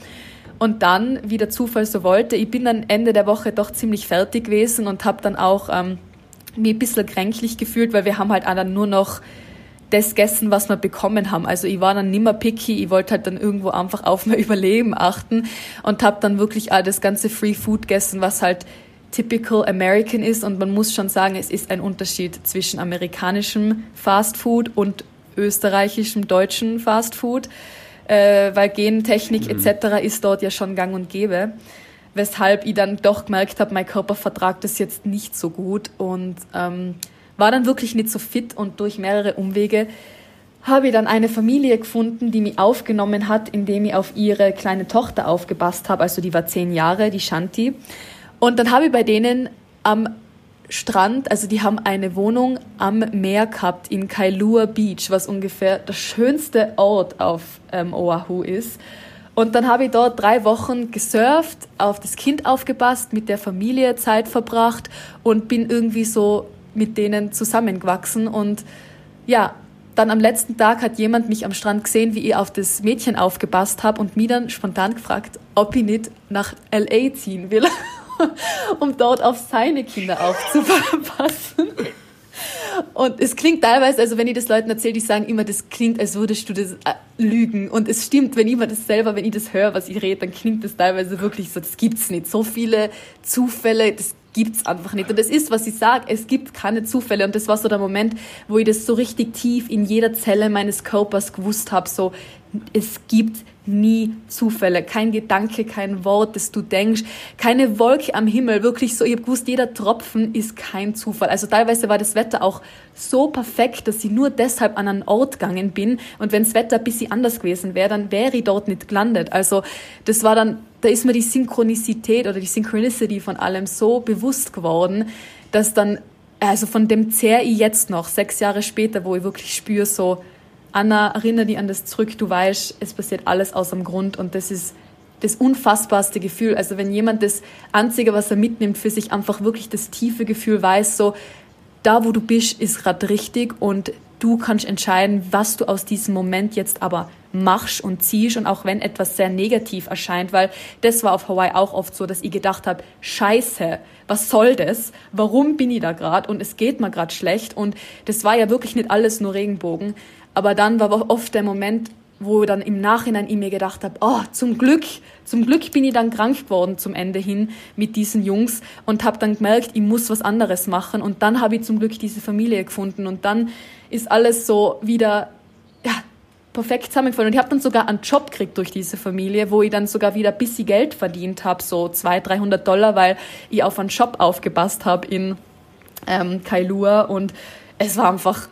Und dann, wie der Zufall so wollte, ich bin dann Ende der Woche doch ziemlich fertig gewesen und habe dann auch ähm, mir ein bisschen kränklich gefühlt, weil wir haben halt dann nur noch das gegessen, was wir bekommen haben. Also ich war dann nimmer picky, ich wollte halt dann irgendwo einfach auf mein *laughs* Überleben achten und habe dann wirklich all das ganze Free Food gegessen, was halt typical American ist und man muss schon sagen, es ist ein Unterschied zwischen amerikanischem Fast Food und österreichischem deutschen Fast Food, äh, weil Gentechnik mhm. etc. ist dort ja schon gang und gäbe, weshalb ich dann doch gemerkt habe, mein Körper vertragt das jetzt nicht so gut und ähm, war dann wirklich nicht so fit und durch mehrere Umwege habe ich dann eine Familie gefunden, die mich aufgenommen hat, indem ich auf ihre kleine Tochter aufgepasst habe. Also die war zehn Jahre, die Shanti. Und dann habe ich bei denen am Strand, also die haben eine Wohnung am Meer gehabt in Kailua Beach, was ungefähr der schönste Ort auf ähm, Oahu ist. Und dann habe ich dort drei Wochen gesurft, auf das Kind aufgepasst, mit der Familie Zeit verbracht und bin irgendwie so mit denen zusammengewachsen. Und ja, dann am letzten Tag hat jemand mich am Strand gesehen, wie ich auf das Mädchen aufgepasst habe und mir dann spontan gefragt, ob ich nicht nach LA ziehen will, *laughs* *laughs* um dort auf seine Kinder aufzupassen. Und es klingt teilweise, also wenn ich das Leuten erzähle, die sagen immer, das klingt, als würdest du das äh, lügen. Und es stimmt, wenn ich mir das selber, wenn ich das höre, was ich rede, dann klingt das teilweise wirklich so, das gibt's nicht. So viele Zufälle, das gibt's einfach nicht. Und das ist, was ich sage, es gibt keine Zufälle. Und das war so der Moment, wo ich das so richtig tief in jeder Zelle meines Körpers gewusst habe, so, es gibt nie Zufälle, kein Gedanke, kein Wort, das du denkst, keine Wolke am Himmel, wirklich so, ich habe gewusst, jeder Tropfen ist kein Zufall. Also teilweise war das Wetter auch so perfekt, dass ich nur deshalb an einen Ort gegangen bin und wenn das Wetter ein bisschen anders gewesen wäre, dann wäre ich dort nicht gelandet. Also das war dann, da ist mir die Synchronizität oder die Synchronicity von allem so bewusst geworden, dass dann, also von dem zehre ich jetzt noch, sechs Jahre später, wo ich wirklich spüre, so, Anna, erinnere dich an das zurück, du weißt, es passiert alles aus dem Grund und das ist das unfassbarste Gefühl. Also wenn jemand das Einzige, was er mitnimmt, für sich einfach wirklich das tiefe Gefühl weiß, so, da wo du bist, ist gerade richtig und du kannst entscheiden, was du aus diesem Moment jetzt aber machst und ziehst und auch wenn etwas sehr negativ erscheint, weil das war auf Hawaii auch oft so, dass ich gedacht habe, scheiße, was soll das? Warum bin ich da gerade und es geht mir gerade schlecht und das war ja wirklich nicht alles nur Regenbogen, aber dann war oft der Moment, wo dann im Nachhinein ich mir gedacht habe, oh, zum Glück, zum Glück bin ich dann krank geworden zum Ende hin mit diesen Jungs und habe dann gemerkt, ich muss was anderes machen. Und dann habe ich zum Glück diese Familie gefunden und dann ist alles so wieder ja, perfekt zusammengefallen. Und ich habe dann sogar einen Job gekriegt durch diese Familie, wo ich dann sogar wieder ein bisschen Geld verdient habe, so 200, 300 Dollar, weil ich auf einen Shop aufgepasst habe in ähm, Kailua. Und es war einfach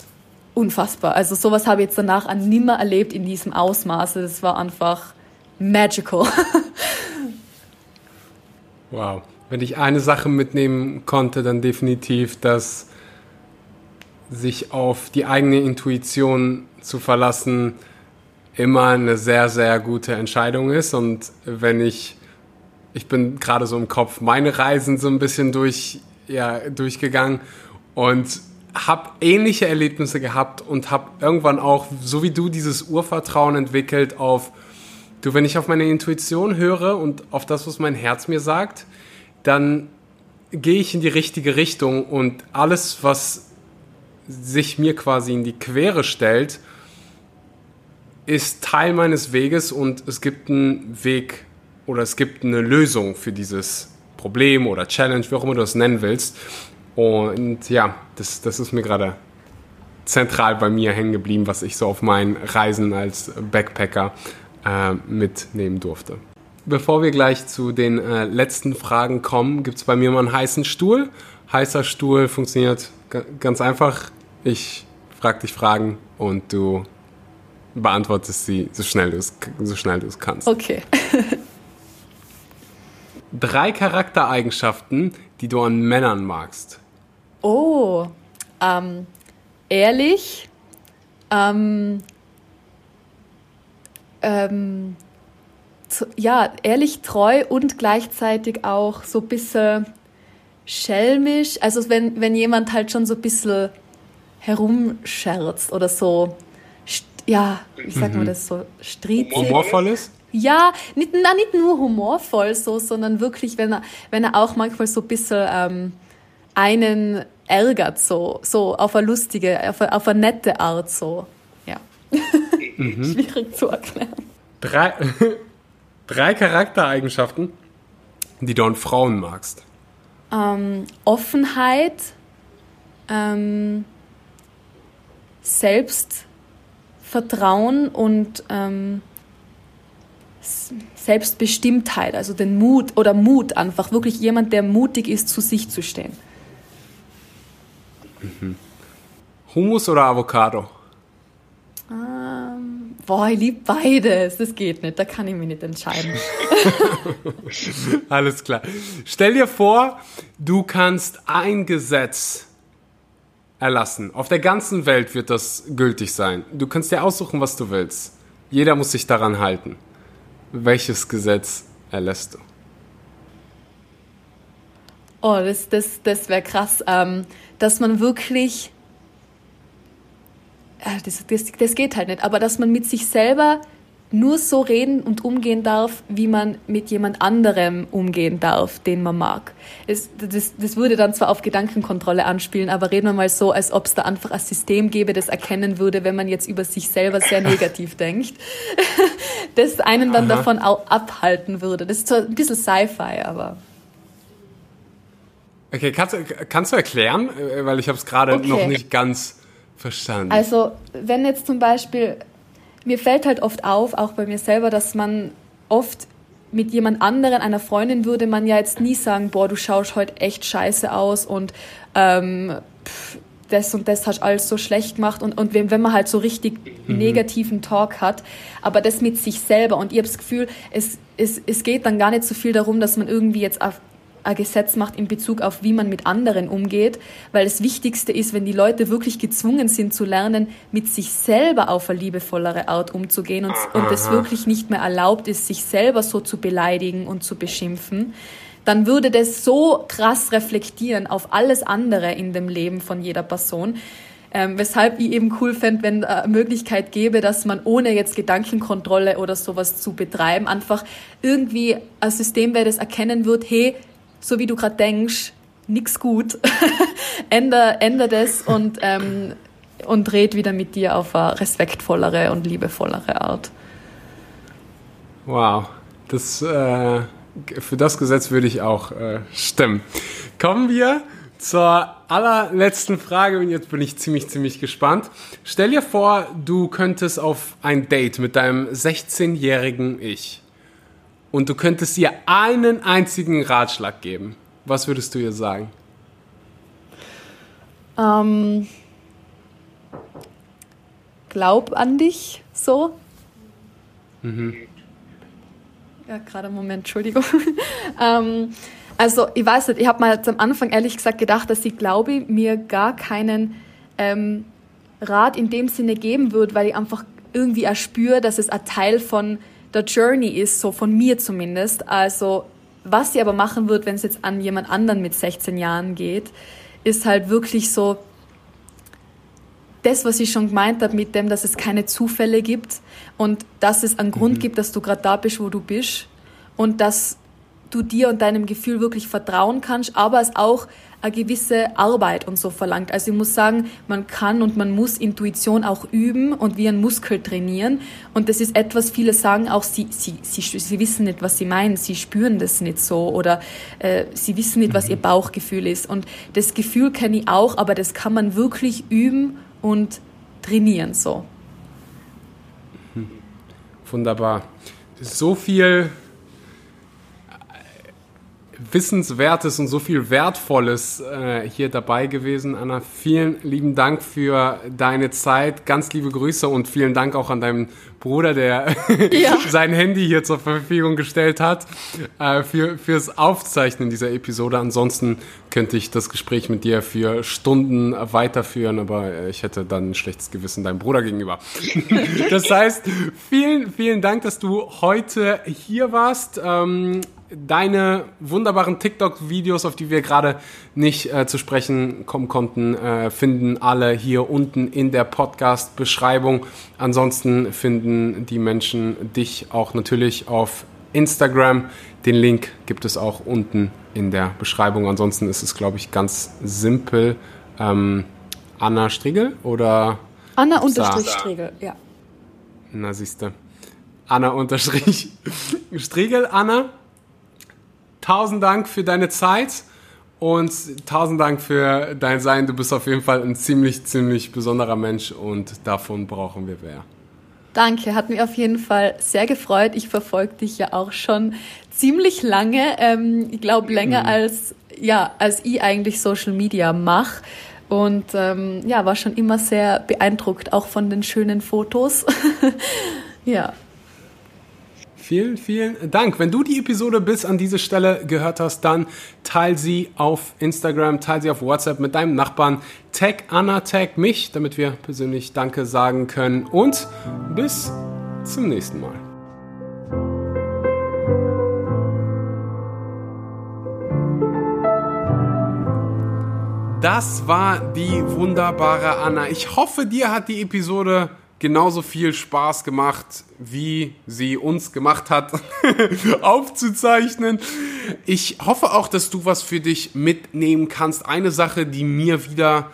unfassbar. Also sowas habe ich jetzt danach an nimmer erlebt in diesem Ausmaße. Das war einfach magical. *laughs* wow. Wenn ich eine Sache mitnehmen konnte, dann definitiv, dass sich auf die eigene Intuition zu verlassen immer eine sehr, sehr gute Entscheidung ist. Und wenn ich, ich bin gerade so im Kopf meine Reisen so ein bisschen durch, ja, durchgegangen und habe ähnliche Erlebnisse gehabt und habe irgendwann auch, so wie du, dieses Urvertrauen entwickelt auf, du, wenn ich auf meine Intuition höre und auf das, was mein Herz mir sagt, dann gehe ich in die richtige Richtung und alles, was sich mir quasi in die Quere stellt, ist Teil meines Weges und es gibt einen Weg oder es gibt eine Lösung für dieses Problem oder Challenge, wie auch immer du es nennen willst. Und ja, das, das ist mir gerade zentral bei mir hängen geblieben, was ich so auf meinen Reisen als Backpacker äh, mitnehmen durfte. Bevor wir gleich zu den äh, letzten Fragen kommen, gibt es bei mir mal einen heißen Stuhl. Heißer Stuhl funktioniert ganz einfach. Ich frage dich Fragen und du beantwortest sie so schnell du es, so schnell du es kannst. Okay. *laughs* Drei Charaktereigenschaften, die du an Männern magst. Oh, ähm, ehrlich, ähm, ähm, zu, ja, ehrlich treu und gleichzeitig auch so ein bisschen schelmisch. Also wenn, wenn jemand halt schon so ein bisschen herumscherzt oder so, ja, wie sagt mhm. man das so, stritzig. Humorvoll ist? Ja, nicht, na, nicht nur humorvoll so, sondern wirklich, wenn er, wenn er auch manchmal so ein bisschen ähm, einen ärgert, so, so auf eine lustige, auf eine, auf eine nette Art, so. Ja. *laughs* Mhm. Schwierig zu erklären. Drei, *laughs* drei Charaktereigenschaften, die du an Frauen magst. Ähm, Offenheit, ähm, Selbstvertrauen und ähm, Selbstbestimmtheit, also den Mut oder Mut einfach, wirklich jemand, der mutig ist, zu sich zu stehen. Mhm. Hummus oder Avocado? Ähm, boah, ich liebe beides. Das geht nicht. Da kann ich mich nicht entscheiden. *laughs* Alles klar. Stell dir vor, du kannst ein Gesetz erlassen. Auf der ganzen Welt wird das gültig sein. Du kannst dir aussuchen, was du willst. Jeder muss sich daran halten. Welches Gesetz erlässt du? Oh, das, das, das wäre krass, ähm, dass man wirklich, äh, das, das, das geht halt nicht, aber dass man mit sich selber nur so reden und umgehen darf, wie man mit jemand anderem umgehen darf, den man mag. Es, das, das würde dann zwar auf Gedankenkontrolle anspielen, aber reden wir mal so, als ob es da einfach ein System gäbe, das erkennen würde, wenn man jetzt über sich selber sehr negativ *laughs* denkt, *laughs* das einen dann Aha. davon auch abhalten würde. Das ist zwar ein bisschen Sci-Fi, aber... Okay, kannst, kannst du erklären? Äh, weil ich habe es gerade okay. noch nicht ganz verstanden. Also, wenn jetzt zum Beispiel, mir fällt halt oft auf, auch bei mir selber, dass man oft mit jemand anderen, einer Freundin, würde man ja jetzt nie sagen, boah, du schaust heute echt scheiße aus und ähm, pff, das und das hast alles so schlecht gemacht und, und wenn, wenn man halt so richtig mhm. negativen Talk hat, aber das mit sich selber und ich habe das Gefühl, es, es, es geht dann gar nicht so viel darum, dass man irgendwie jetzt auf ein Gesetz macht in Bezug auf, wie man mit anderen umgeht, weil das Wichtigste ist, wenn die Leute wirklich gezwungen sind zu lernen, mit sich selber auf eine liebevollere Art umzugehen und, und es wirklich nicht mehr erlaubt ist, sich selber so zu beleidigen und zu beschimpfen, dann würde das so krass reflektieren auf alles andere in dem Leben von jeder Person. Ähm, weshalb ich eben cool fände, wenn eine Möglichkeit gäbe, dass man ohne jetzt Gedankenkontrolle oder sowas zu betreiben, einfach irgendwie ein System wäre, das erkennen wird, hey, so wie du gerade denkst, nix gut, *laughs* änder, änder das und, ähm, und red wieder mit dir auf eine respektvollere und liebevollere Art. Wow, das, äh, für das Gesetz würde ich auch äh, stimmen. Kommen wir zur allerletzten Frage und jetzt bin ich ziemlich, ziemlich gespannt. Stell dir vor, du könntest auf ein Date mit deinem 16-jährigen Ich und du könntest ihr einen einzigen Ratschlag geben, was würdest du ihr sagen? Ähm, glaub an dich so. Mhm. Ja, gerade einen Moment, Entschuldigung. *laughs* ähm, also, ich weiß nicht, ich habe mal am Anfang ehrlich gesagt gedacht, dass ich glaube, mir gar keinen ähm, Rat in dem Sinne geben wird, weil ich einfach irgendwie erspüre, dass es ein Teil von der Journey ist, so von mir zumindest. Also was sie aber machen wird, wenn es jetzt an jemand anderen mit 16 Jahren geht, ist halt wirklich so das, was ich schon gemeint habe mit dem, dass es keine Zufälle gibt und dass es einen mhm. Grund gibt, dass du gerade da bist, wo du bist und dass du dir und deinem Gefühl wirklich vertrauen kannst, aber es auch eine gewisse Arbeit und so verlangt. Also ich muss sagen, man kann und man muss Intuition auch üben und wie ein Muskel trainieren. Und das ist etwas, viele sagen auch, sie, sie, sie, sie wissen nicht, was sie meinen, sie spüren das nicht so oder äh, sie wissen nicht, was ihr mhm. Bauchgefühl ist. Und das Gefühl kenne ich auch, aber das kann man wirklich üben und trainieren so. Wunderbar. So viel Wissenswertes und so viel Wertvolles äh, hier dabei gewesen. Anna, vielen lieben Dank für deine Zeit. Ganz liebe Grüße und vielen Dank auch an deinen Bruder, der *laughs* ja. sein Handy hier zur Verfügung gestellt hat, äh, für, fürs Aufzeichnen dieser Episode. Ansonsten könnte ich das Gespräch mit dir für Stunden weiterführen, aber äh, ich hätte dann ein schlechtes Gewissen deinem Bruder gegenüber. *laughs* das heißt, vielen, vielen Dank, dass du heute hier warst. Ähm, deine wunderbaren TikTok-Videos, auf die wir gerade nicht äh, zu sprechen kommen konnten, äh, finden alle hier unten in der Podcast-Beschreibung. Ansonsten finden die Menschen dich auch natürlich auf Instagram. Den Link gibt es auch unten in der Beschreibung. Ansonsten ist es, glaube ich, ganz simpel. Ähm, Anna Striegel oder? Anna unterstrich Striegel, ja. Na siehste. Anna unterstrich *laughs* Striegel. Anna, tausend Dank für deine Zeit und tausend Dank für dein Sein. Du bist auf jeden Fall ein ziemlich, ziemlich besonderer Mensch und davon brauchen wir mehr. Danke, hat mich auf jeden Fall sehr gefreut. Ich verfolge dich ja auch schon ziemlich lange. Ähm, ich glaube länger mhm. als ja als ich eigentlich Social Media mache. Und ähm, ja, war schon immer sehr beeindruckt, auch von den schönen Fotos. *laughs* ja. Vielen, vielen Dank. Wenn du die Episode bis an diese Stelle gehört hast, dann teil sie auf Instagram, teil sie auf WhatsApp mit deinem Nachbarn. Tag Anna, tag mich, damit wir persönlich Danke sagen können. Und bis zum nächsten Mal. Das war die wunderbare Anna. Ich hoffe, dir hat die Episode genauso viel Spaß gemacht, wie sie uns gemacht hat, *laughs* aufzuzeichnen. Ich hoffe auch, dass du was für dich mitnehmen kannst. Eine Sache, die mir wieder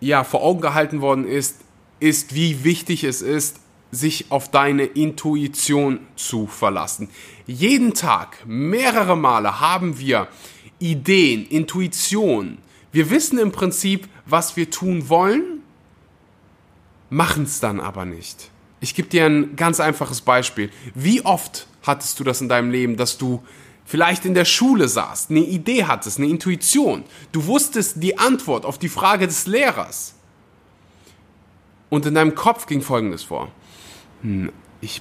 ja, vor Augen gehalten worden ist, ist, wie wichtig es ist, sich auf deine Intuition zu verlassen. Jeden Tag, mehrere Male haben wir Ideen, Intuition. Wir wissen im Prinzip, was wir tun wollen machen es dann aber nicht. Ich gebe dir ein ganz einfaches Beispiel. Wie oft hattest du das in deinem Leben, dass du vielleicht in der Schule saßt, eine Idee hattest, eine Intuition, du wusstest die Antwort auf die Frage des Lehrers und in deinem Kopf ging Folgendes vor. Hm, ich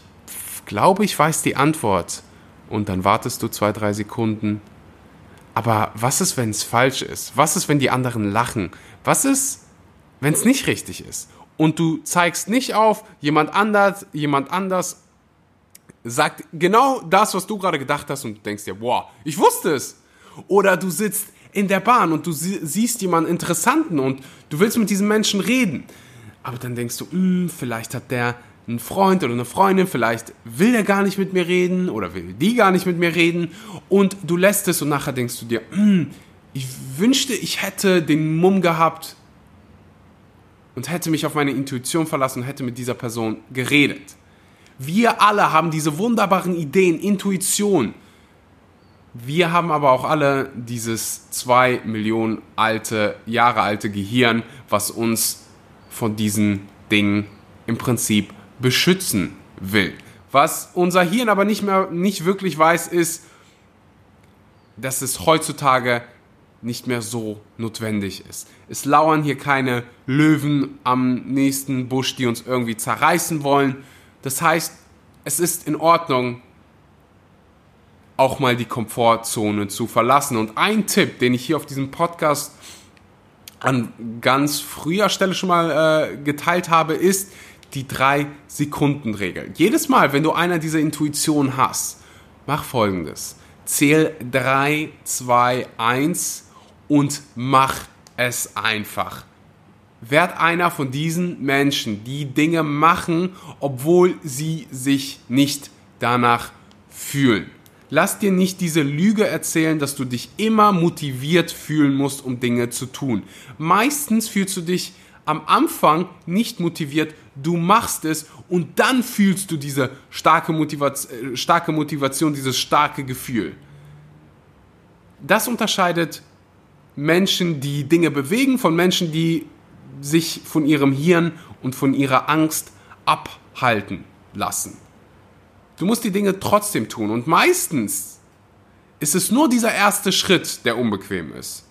glaube, ich weiß die Antwort und dann wartest du zwei, drei Sekunden. Aber was ist, wenn es falsch ist? Was ist, wenn die anderen lachen? Was ist, wenn es nicht richtig ist? Und du zeigst nicht auf, jemand anders, jemand anders sagt genau das, was du gerade gedacht hast und du denkst dir, boah, ich wusste es. Oder du sitzt in der Bahn und du siehst jemanden Interessanten und du willst mit diesem Menschen reden. Aber dann denkst du, hm, vielleicht hat der einen Freund oder eine Freundin, vielleicht will er gar nicht mit mir reden oder will die gar nicht mit mir reden und du lässt es und nachher denkst du dir, hm, ich wünschte, ich hätte den Mumm gehabt, und hätte mich auf meine Intuition verlassen und hätte mit dieser Person geredet. Wir alle haben diese wunderbaren Ideen, Intuition. Wir haben aber auch alle dieses zwei Millionen alte, Jahre alte Gehirn, was uns von diesen Dingen im Prinzip beschützen will. Was unser Hirn aber nicht mehr, nicht wirklich weiß, ist, dass es heutzutage nicht mehr so notwendig ist. Es lauern hier keine Löwen am nächsten Busch, die uns irgendwie zerreißen wollen. Das heißt, es ist in Ordnung, auch mal die Komfortzone zu verlassen. Und ein Tipp, den ich hier auf diesem Podcast an ganz früher Stelle schon mal äh, geteilt habe, ist die drei Sekunden Regel. Jedes Mal, wenn du einer dieser Intuitionen hast, mach folgendes. Zähl 3, 2, 1 und mach es einfach. Werd einer von diesen Menschen, die Dinge machen, obwohl sie sich nicht danach fühlen. Lass dir nicht diese Lüge erzählen, dass du dich immer motiviert fühlen musst, um Dinge zu tun. Meistens fühlst du dich am Anfang nicht motiviert, du machst es und dann fühlst du diese starke Motivation, äh, starke Motivation dieses starke Gefühl. Das unterscheidet Menschen, die Dinge bewegen, von Menschen, die sich von ihrem Hirn und von ihrer Angst abhalten lassen. Du musst die Dinge trotzdem tun und meistens ist es nur dieser erste Schritt, der unbequem ist.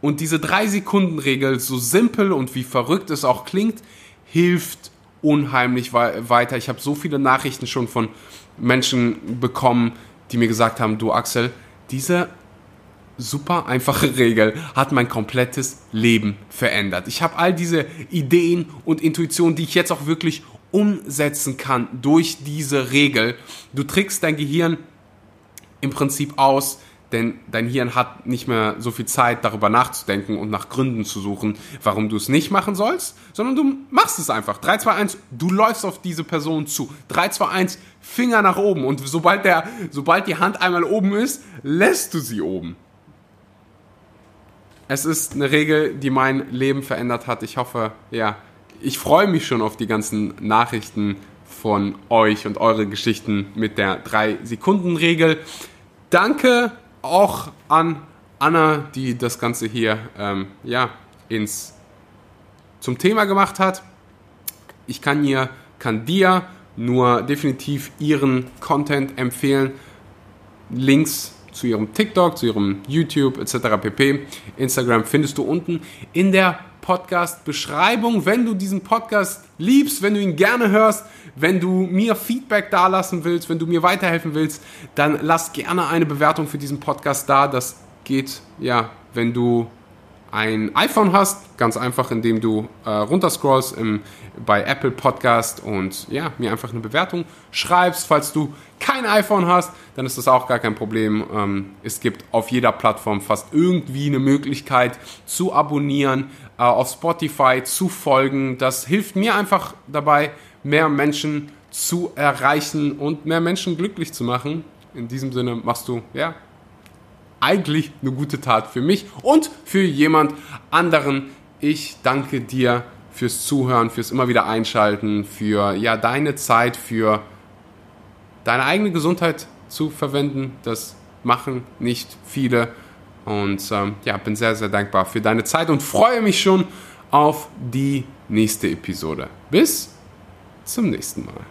Und diese drei Sekunden Regel, so simpel und wie verrückt es auch klingt, hilft unheimlich weiter. Ich habe so viele Nachrichten schon von Menschen bekommen, die mir gesagt haben, du Axel, diese super einfache Regel hat mein komplettes Leben verändert. Ich habe all diese Ideen und Intuitionen, die ich jetzt auch wirklich umsetzen kann durch diese Regel. Du trickst dein Gehirn im Prinzip aus, denn dein Hirn hat nicht mehr so viel Zeit, darüber nachzudenken und nach Gründen zu suchen, warum du es nicht machen sollst, sondern du machst es einfach. 3, 2, 1, du läufst auf diese Person zu. 3, 2, 1, Finger nach oben. Und sobald, der, sobald die Hand einmal oben ist, lässt du sie oben. Es ist eine Regel, die mein Leben verändert hat. Ich hoffe, ja, ich freue mich schon auf die ganzen Nachrichten von euch und eure Geschichten mit der 3-Sekunden-Regel. Danke auch an Anna, die das Ganze hier ähm, ja, ins, zum Thema gemacht hat. Ich kann, ihr, kann dir nur definitiv ihren Content empfehlen. Links zu ihrem TikTok, zu ihrem YouTube etc. pp. Instagram findest du unten in der Podcast-Beschreibung. Wenn du diesen Podcast liebst, wenn du ihn gerne hörst, wenn du mir Feedback dalassen willst, wenn du mir weiterhelfen willst, dann lass gerne eine Bewertung für diesen Podcast da. Das geht, ja, wenn du ein iPhone hast, ganz einfach, indem du äh, runterscrollst im, bei Apple Podcast und ja, mir einfach eine Bewertung schreibst. Falls du kein iPhone hast, dann ist das auch gar kein Problem. Ähm, es gibt auf jeder Plattform fast irgendwie eine Möglichkeit zu abonnieren, äh, auf Spotify zu folgen. Das hilft mir einfach dabei, mehr Menschen zu erreichen und mehr Menschen glücklich zu machen. In diesem Sinne machst du, ja, eigentlich eine gute Tat für mich und für jemand anderen. Ich danke dir fürs Zuhören, fürs immer wieder einschalten, für ja deine Zeit, für deine eigene Gesundheit zu verwenden. Das machen nicht viele und ähm, ja, bin sehr sehr dankbar für deine Zeit und freue mich schon auf die nächste Episode. Bis zum nächsten Mal.